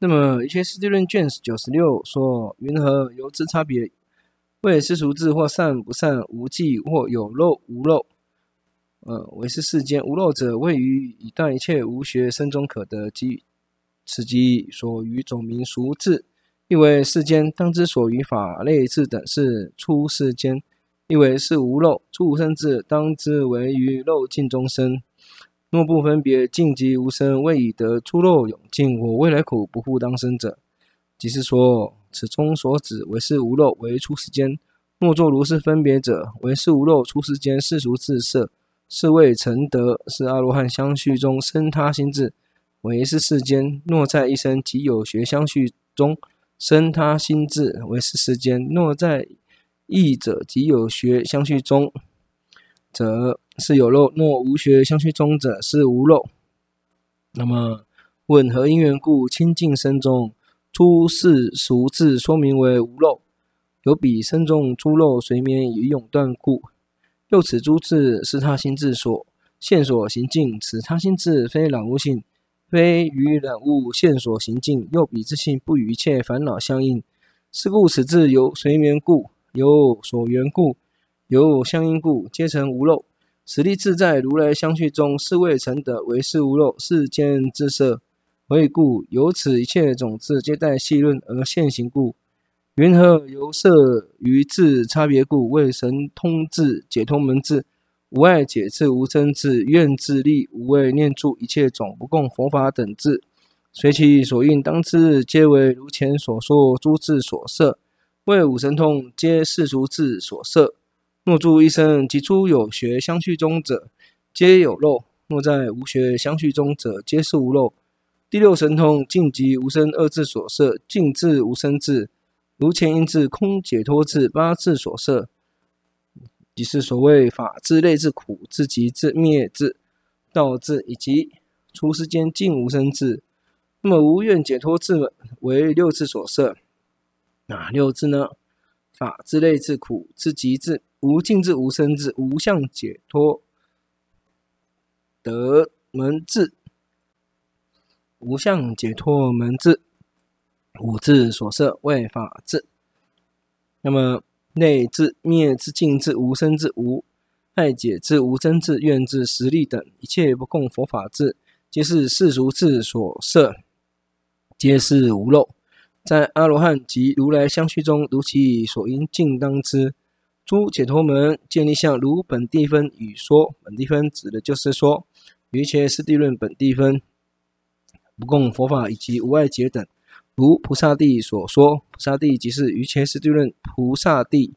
那么《瑜伽师地论》卷九十六说：“云何由之差别？谓世俗智或善不善，无记或有漏无漏。呃，为是世间无漏者，位于以断一切无学生中可得即此即所于总名俗智。亦为世间当知所于法类智等是出世间。亦为是无漏出生智，当知为于漏尽中生。若不分别尽即无生，谓以得出肉永尽，我未来苦不复当生者，即是说此中所指唯是无漏为出世间。若作如是分别者，唯是无漏出世间世俗自色，是谓成德，是阿罗汉相续中生他心智，为是世间。若在一生即有学相续中生他心智，为是世间。若在义者即有学相续中，则是有漏；若无学相续中者，是无漏。那么问何因缘故清净身中出世俗智说名为无漏？有彼身中诸漏随眠与永断故。又此诸智是他心智所现所行境，此他心智非染物性，非与染物现所行境。又彼自性不与一切烦恼相应，是故此智由随眠故。有所缘故，有相应故，皆成无漏。实力自在如来相续中，是谓成德，唯是无漏。世间智色，何以故？由此一切种子，皆待细论而现行故。云何由摄于智差别故？谓神通智、解脱门智、无碍解智、无生智、愿智力、无畏念住一切种不共佛法等智，随其所应当知，皆为如前所说诸智所摄。为五神通，皆世俗智所摄。若住一生，即诸有学相续中者，皆有漏；若在无学相续中者，皆是无漏。第六神通，尽即无生二字所摄，尽至无生智，如前因智空解脱智八字所摄，即是所谓法智、类智、苦智、集智、灭智、道智，以及出世间尽无生智。那么无愿解脱智为六智所摄。哪六智呢？法智、类智、苦智、集智、无尽智、无生智、无相解脱得门智、无相解脱门智五智所摄为法智。那么内智、灭智、尽智、无生智、无爱解智、无争智、愿智、实力等一切不共佛法智，皆是世俗智所摄，皆是无漏。在阿罗汉及如来相续中，如其所应尽当知。诸解脱门建立相，如本地分语说。本地分指的就是说，于伽师地论本地分不共佛法以及无碍解等。如菩萨地所说，菩萨地即是于伽师地论菩萨地。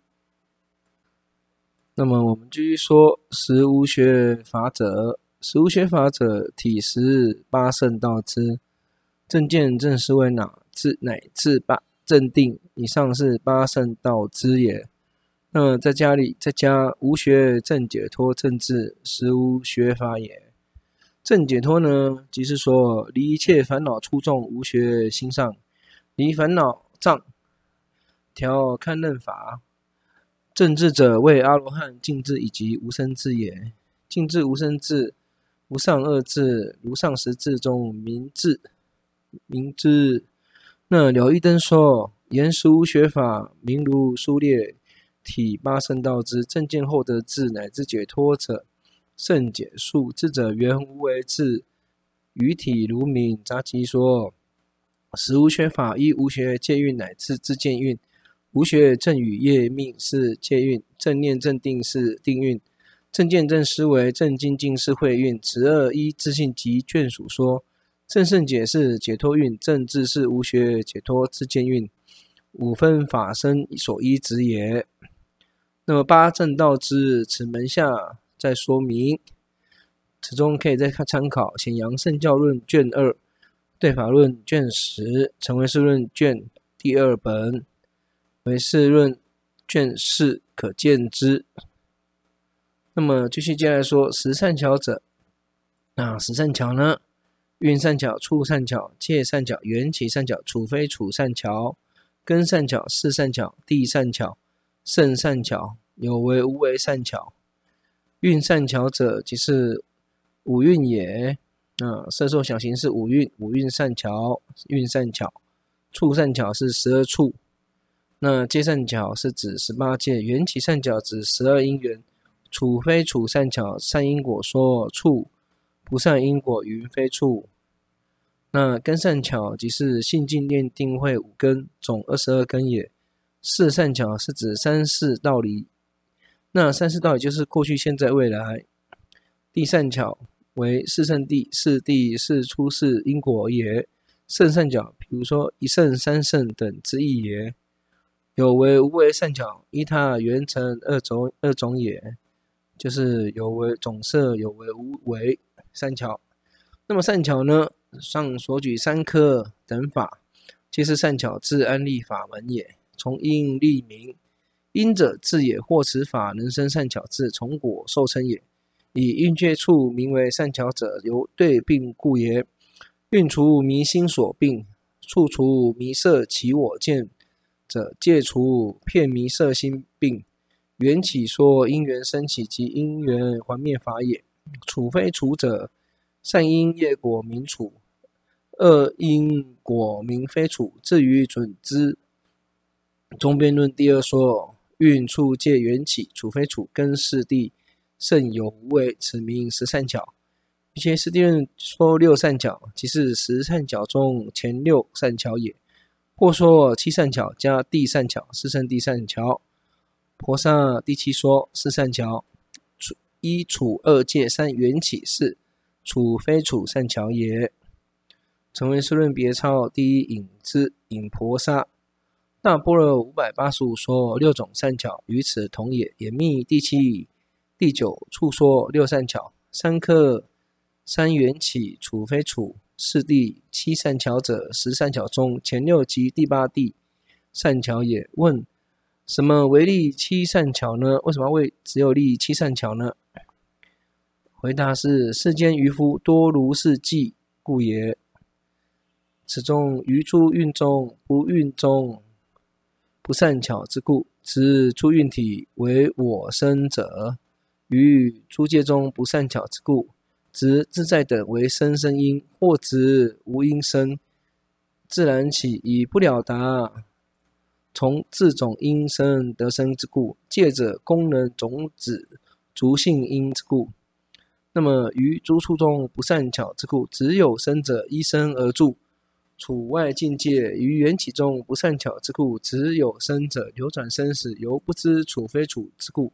那么我们继续说，实无学法者，实无学法者，体实八圣道之，正见正思为哪？至乃至八正定以上是八圣道之也。那在家里在家无学正解脱正智实无学法也。正解脱呢，即是说离一切烦恼出众无学心上，离烦恼障调堪任法。正智者为阿罗汉净智以及无生智也。净智无生智无上二智如上十智中明智明智。那了义灯说：言实无学法，名如书列体八圣道之正见后得智乃至解脱者，圣解数智者缘无为智，于体如明。杂集说：实无学法，依无学戒蕴乃至自见蕴，无学正语业命是戒蕴，正念正定是定蕴，正见正思维正精进是慧蕴。此二依自性及眷属说。正胜解是解脱蕴，正智是无学解脱自见蕴，五分法身所依止也。那么八正道之，此门下再说明。此中可以再看参考《显扬圣教论》卷二，《对法论》卷十，《成唯识论》卷第二本，《唯识论》卷四可见之。那么继续接下来说十善巧者，那十善巧呢？运善巧、处善巧、借善巧、缘起善巧、处非处善巧、根善巧、事善巧、地善巧、胜善巧、有为无为善巧。运善巧者，即是五蕴也。那色受想行识五蕴，五蕴善巧，运善巧，处善巧是十二处。那界善巧是指十八界，缘起善巧指十二因缘。处非处善巧，善因果说处，不善因果云非处。那根善巧即是信净念定慧五根，总二十二根也。四善巧是指三世道理，那三世道理就是过去、现在、未来。地善巧为四圣谛，四谛是出世因果也。圣善巧，比如说一圣、三圣等之意也。有为无为善巧，依他缘成二种二种也，就是有为总色，有为无为善巧。那么善巧呢？上所举三科等法，皆是善巧之安立法门也。从因立名，因者智也，或此法能生善巧智，从果受称也。以蕴界处名为善巧者，由对病故也。蕴除迷心所病，处除迷色起我见者，戒除骗迷色心病。缘起说因缘生起及因缘还灭法也。处非处者，善因业果名处，恶因果名非处。至于准支。中边论第二说，运处界缘起，处非处根四谛，胜有无为，此名十善巧。瑜伽师地论说六善巧，即是十善巧中前六善巧也。或说七善巧加地善巧，是胜地善巧。婆萨第七说四善巧，一处二界三缘起是，处非处善巧也。成唯识论别抄第一引之引婆萨。大般若五百八十五说六种善巧，与此同也。演密第七、第九处说六善巧，三科三缘起，处非处，是第七善巧者，十善巧中前六及第八谛善巧也。问：什么为立七善巧呢？为什么为只有立七善巧呢？回答是：世间愚夫多如是计故也。此中于诸蕴中不蕴中。不善巧之故，此诸运体为我生者；于诸界中不善巧之故，执自在等为生生因，或执无因生，自然起以不了达，从自种因生得生之故，借者功能种子足性因之故。那么于诸处中不善巧之故，只有生者依生而住。处外境界于缘起中不善巧之故，只有生者流转生死，犹不知处非处之故；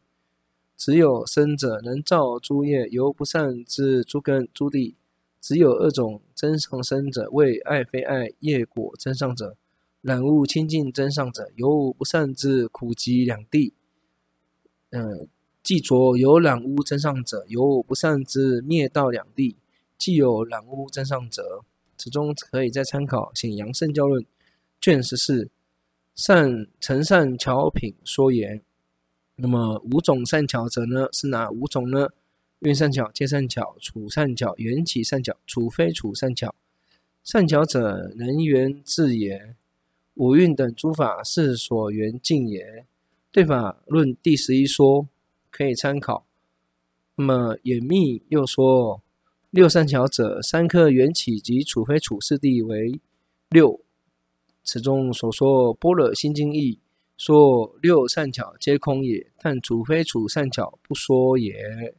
只有生者能造诸业，犹不善知诸根诸地；只有二种真上生者，为爱非爱业果真上者，染污清净真上者，犹不善知苦集两地。嗯，既着有染污真上者，犹不善知灭道两地，既有染污真上者。此中可以再参考《显扬圣教论》卷十四善成善巧品说言。那么五种善巧者呢？是哪五种呢？运善巧、借善巧、处善巧、缘起善巧、处非处善巧。善巧者能缘智也。五蕴等诸法是所缘境也。对法论第十一说可以参考。那么演密又说。六善巧者，三科缘起及处非处四地为六。此中所说般若心经义，说六善巧皆空也，但处非处善巧不说也。